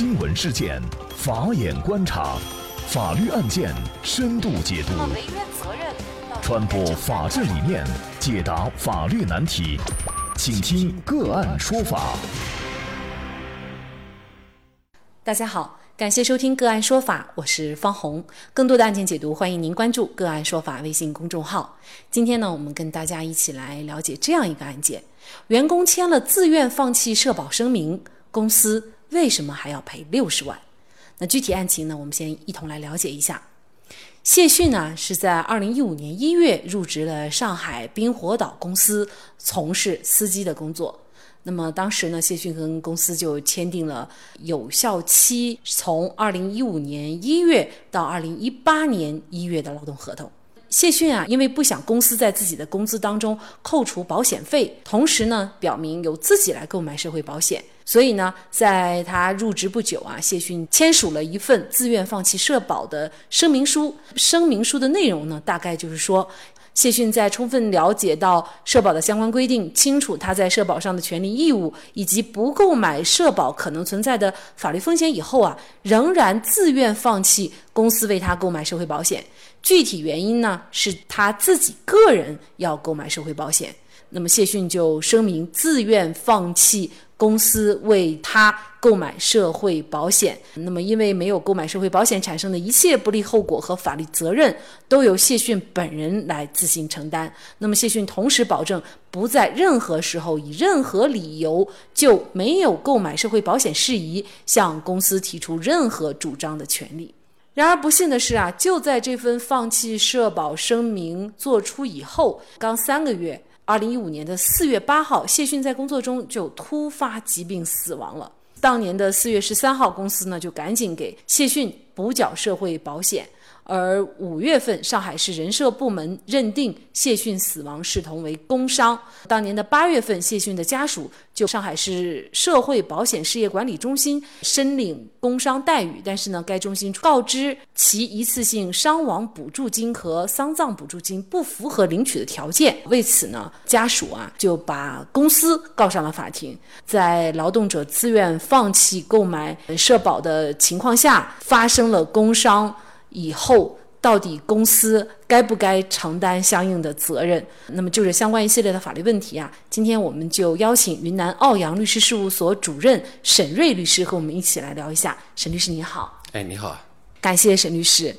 新闻事件，法眼观察，法律案件深度解读，传播法治理念，解答法律难题，请听个案说法。大家好，感谢收听个案说法，我是方红。更多的案件解读，欢迎您关注个案说法微信公众号。今天呢，我们跟大家一起来了解这样一个案件：员工签了自愿放弃社保声明，公司。为什么还要赔六十万？那具体案情呢？我们先一同来了解一下。谢逊呢是在二零一五年一月入职了上海冰火岛公司，从事司机的工作。那么当时呢，谢逊跟公司就签订了有效期从二零一五年一月到二零一八年一月的劳动合同。谢逊啊，因为不想公司在自己的工资当中扣除保险费，同时呢，表明由自己来购买社会保险，所以呢，在他入职不久啊，谢逊签署了一份自愿放弃社保的声明书。声明书的内容呢，大概就是说。谢逊在充分了解到社保的相关规定，清楚他在社保上的权利义务，以及不购买社保可能存在的法律风险以后啊，仍然自愿放弃公司为他购买社会保险。具体原因呢，是他自己个人要购买社会保险。那么谢逊就声明自愿放弃。公司为他购买社会保险，那么因为没有购买社会保险产生的一切不利后果和法律责任，都由谢逊本人来自行承担。那么谢逊同时保证不在任何时候以任何理由就没有购买社会保险事宜向公司提出任何主张的权利。然而不幸的是啊，就在这份放弃社保声明作出以后，刚三个月。二零一五年的四月八号，谢逊在工作中就突发疾病死亡了。当年的四月十三号，公司呢就赶紧给谢逊补缴社会保险。而五月份，上海市人社部门认定谢逊死亡视同为工伤。当年的八月份，谢逊的家属就上海市社会保险事业管理中心申领工伤待遇，但是呢，该中心告知其一次性伤亡补助金和丧葬补助金不符合领取的条件。为此呢，家属啊就把公司告上了法庭。在劳动者自愿放弃购买社保的情况下，发生了工伤。以后到底公司该不该承担相应的责任？那么就是相关一系列的法律问题啊，今天我们就邀请云南奥阳律师事务所主任沈瑞律师和我们一起来聊一下。沈律师你好，哎你好，感谢沈律师。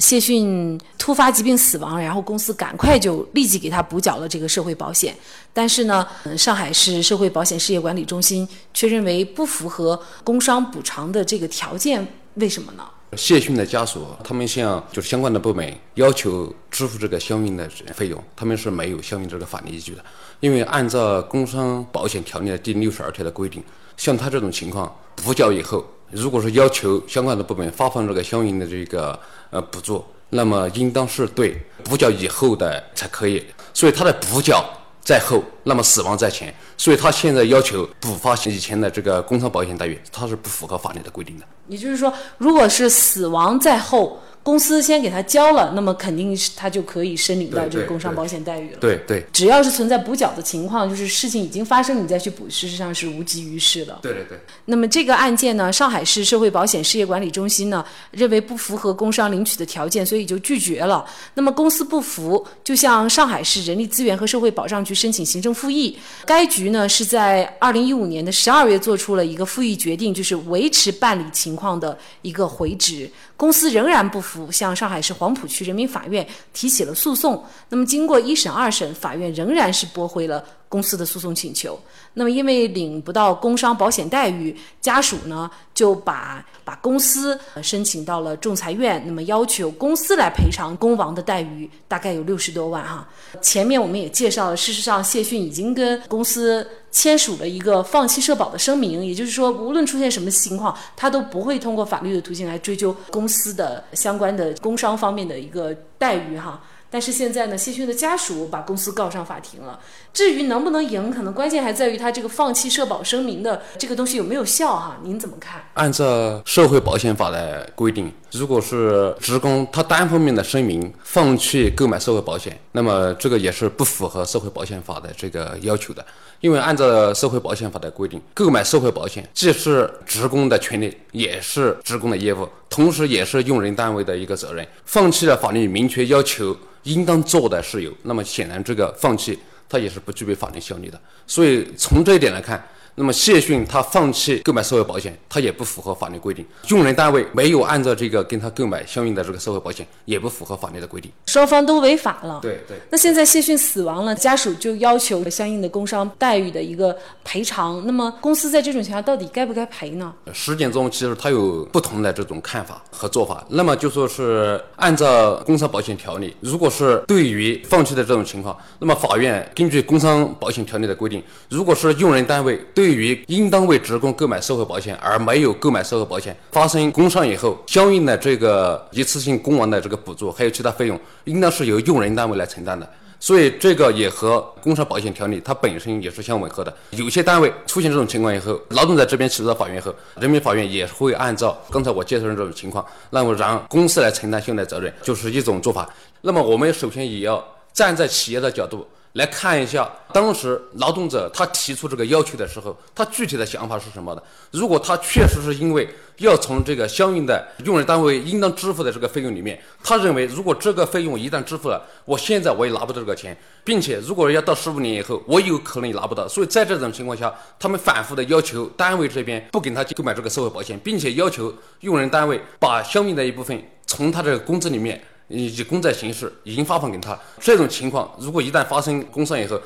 谢逊突发疾病死亡，然后公司赶快就立即给他补缴了这个社会保险，但是呢，上海市社会保险事业管理中心却认为不符合工伤补偿的这个条件，为什么呢？谢逊的家属，他们向就是相关的部门要求支付这个相应的费用，他们是没有相应这个法律依据的。因为按照工伤保险条例的第六十二条的规定，像他这种情况补缴以后，如果说要求相关的部门发放这个相应的这个呃补助，那么应当是对补缴以后的才可以。所以他的补缴。在后，那么死亡在前，所以他现在要求补发以前的这个工伤保险待遇，他是不符合法律的规定的。也就是说，如果是死亡在后。公司先给他交了，那么肯定是他就可以申领到这个工伤保险待遇了。对对，只要是存在补缴的情况，就是事情已经发生，你再去补，事实上是无济于事的。对对对。那么这个案件呢，上海市社会保险事业管理中心呢认为不符合工伤领取的条件，所以就拒绝了。那么公司不服，就向上海市人力资源和社会保障局申请行政复议。该局呢是在二零一五年的十二月做出了一个复议决定，就是维持办理情况的一个回执。公司仍然不服，向上海市黄浦区人民法院提起了诉讼。那么，经过一审、二审，法院仍然是驳回了。公司的诉讼请求，那么因为领不到工伤保险待遇，家属呢就把把公司申请到了仲裁院，那么要求公司来赔偿工亡的待遇，大概有六十多万哈。前面我们也介绍了，事实上谢逊已经跟公司签署了一个放弃社保的声明，也就是说，无论出现什么情况，他都不会通过法律的途径来追究公司的相关的工伤方面的一个待遇哈。但是现在呢，谢逊的家属把公司告上法庭了。至于能不能赢，可能关键还在于他这个放弃社保声明的这个东西有没有效哈？您怎么看？按照社会保险法的规定，如果是职工他单方面的声明放弃购买社会保险，那么这个也是不符合社会保险法的这个要求的。因为按照社会保险法的规定，购买社会保险既是职工的权利，也是职工的业务，同时也是用人单位的一个责任。放弃了法律明确要求应当做的事由，那么显然这个放弃它也是不具备法律效力的。所以从这一点来看。那么谢逊他放弃购买社会保险，他也不符合法律规定。用人单位没有按照这个跟他购买相应的这个社会保险，也不符合法律的规定。双方都违法了。对对。那现在谢逊死亡了，家属就要求相应的工伤待遇的一个赔偿。那么公司在这种情况到底该不该赔呢？实践中其实他有不同的这种看法和做法。那么就说是按照工伤保险条例，如果是对于放弃的这种情况，那么法院根据工伤保险条例的规定，如果是用人单位对对于应当为职工购买社会保险而没有购买社会保险，发生工伤以后，相应的这个一次性工亡的这个补助，还有其他费用，应当是由用人单位来承担的。所以这个也和工伤保险条例它本身也是相吻合的。有些单位出现这种情况以后，劳动者这边起诉到法院后，人民法院也会按照刚才我介绍的这种情况，那么让公司来承担相应的责任，就是一种做法。那么我们首先也要站在企业的角度。来看一下，当时劳动者他提出这个要求的时候，他具体的想法是什么的？如果他确实是因为要从这个相应的用人单位应当支付的这个费用里面，他认为如果这个费用一旦支付了，我现在我也拿不到这个钱，并且如果要到十五年以后，我有可能也拿不到。所以在这种情况下，他们反复的要求单位这边不给他购买这个社会保险，并且要求用人单位把相应的一部分从他这个工资里面。以公债形式已经发放给他，这种情况如果一旦发生工伤以后，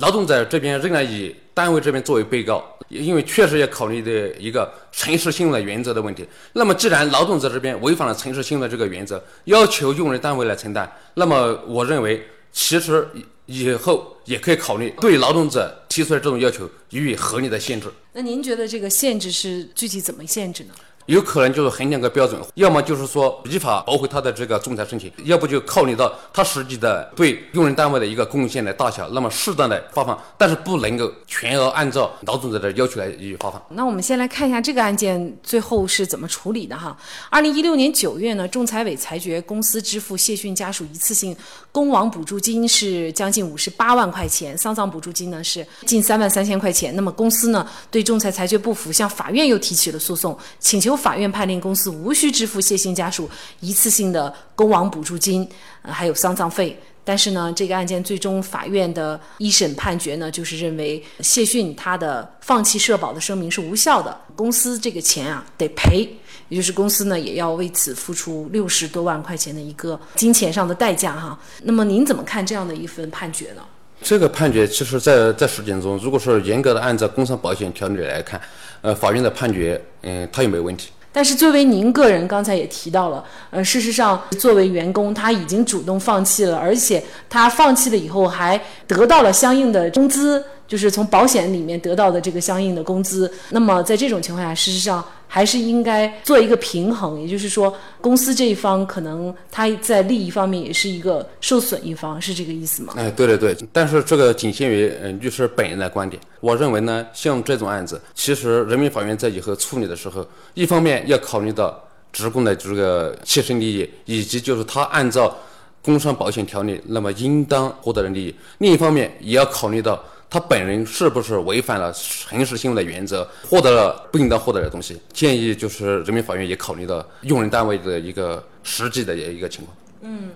劳动者这边仍然以单位这边作为被告，因为确实要考虑的一个诚实信用的原则的问题。那么既然劳动者这边违反了诚实信用的这个原则，要求用人单位来承担，那么我认为其实以后也可以考虑对劳动者提出的这种要求予以合理的限制。那您觉得这个限制是具体怎么限制呢？有可能就是衡量个标准，要么就是说依法驳回他的这个仲裁申请，要不就考虑到他实际的对用人单位的一个贡献的大小，那么适当的发放，但是不能够全额按照劳动者的要求来予以发放。那我们先来看一下这个案件最后是怎么处理的哈。二零一六年九月呢，仲裁委裁决公司支付谢逊家属一次性工亡补助金是将近五十八万块钱，丧葬补助金呢是近三万三千块钱。那么公司呢对仲裁裁决不服，向法院又提起了诉讼，请求。法院判令公司无需支付谢逊家属一次性的工亡补助金，还有丧葬费。但是呢，这个案件最终法院的一审判决呢，就是认为谢逊他的放弃社保的声明是无效的，公司这个钱啊得赔，也就是公司呢也要为此付出六十多万块钱的一个金钱上的代价哈。那么您怎么看这样的一份判决呢？这个判决其实，在在实践中，如果是严格的按照工伤保险条例来看，呃，法院的判决，嗯，它有没有问题。但是作为您个人，刚才也提到了，呃，事实上，作为员工，他已经主动放弃了，而且他放弃了以后还得到了相应的工资。就是从保险里面得到的这个相应的工资，那么在这种情况下，事实上还是应该做一个平衡，也就是说，公司这一方可能他在利益方面也是一个受损一方，是这个意思吗？哎，对对对，但是这个仅限于嗯律师本人的观点。我认为呢，像这种案子，其实人民法院在以后处理的时候，一方面要考虑到职工的这个切身利益，以及就是他按照工伤保险条例那么应当获得的利益；另一方面也要考虑到。他本人是不是违反了诚实信用的原则，获得了不应当获得的东西？建议就是人民法院也考虑到用人单位的一个实际的一个情况。嗯，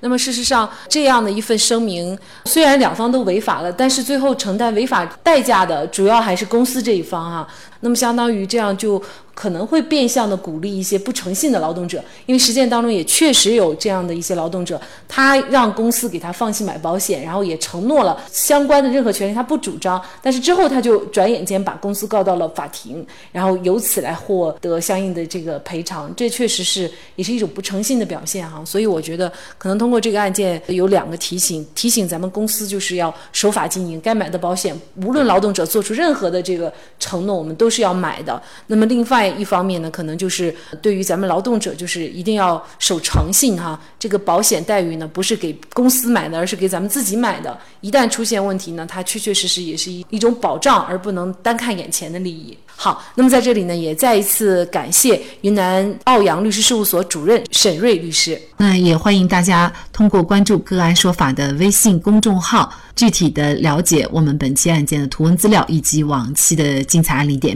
那么事实上，这样的一份声明，虽然两方都违法了，但是最后承担违法代价的主要还是公司这一方啊。那么相当于这样就。可能会变相的鼓励一些不诚信的劳动者，因为实践当中也确实有这样的一些劳动者，他让公司给他放弃买保险，然后也承诺了相关的任何权利他不主张，但是之后他就转眼间把公司告到了法庭，然后由此来获得相应的这个赔偿，这确实是也是一种不诚信的表现哈。所以我觉得可能通过这个案件有两个提醒，提醒咱们公司就是要守法经营，该买的保险，无论劳动者做出任何的这个承诺，我们都。都是要买的。那么另外一方面呢，可能就是对于咱们劳动者，就是一定要守诚信哈。这个保险待遇呢，不是给公司买的，而是给咱们自己买的。一旦出现问题呢，它确确实实也是一一种保障，而不能单看眼前的利益。好，那么在这里呢，也再一次感谢云南奥阳律师事务所主任沈瑞律师。那也欢迎大家通过关注“个案说法”的微信公众号，具体的了解我们本期案件的图文资料以及往期的精彩案例点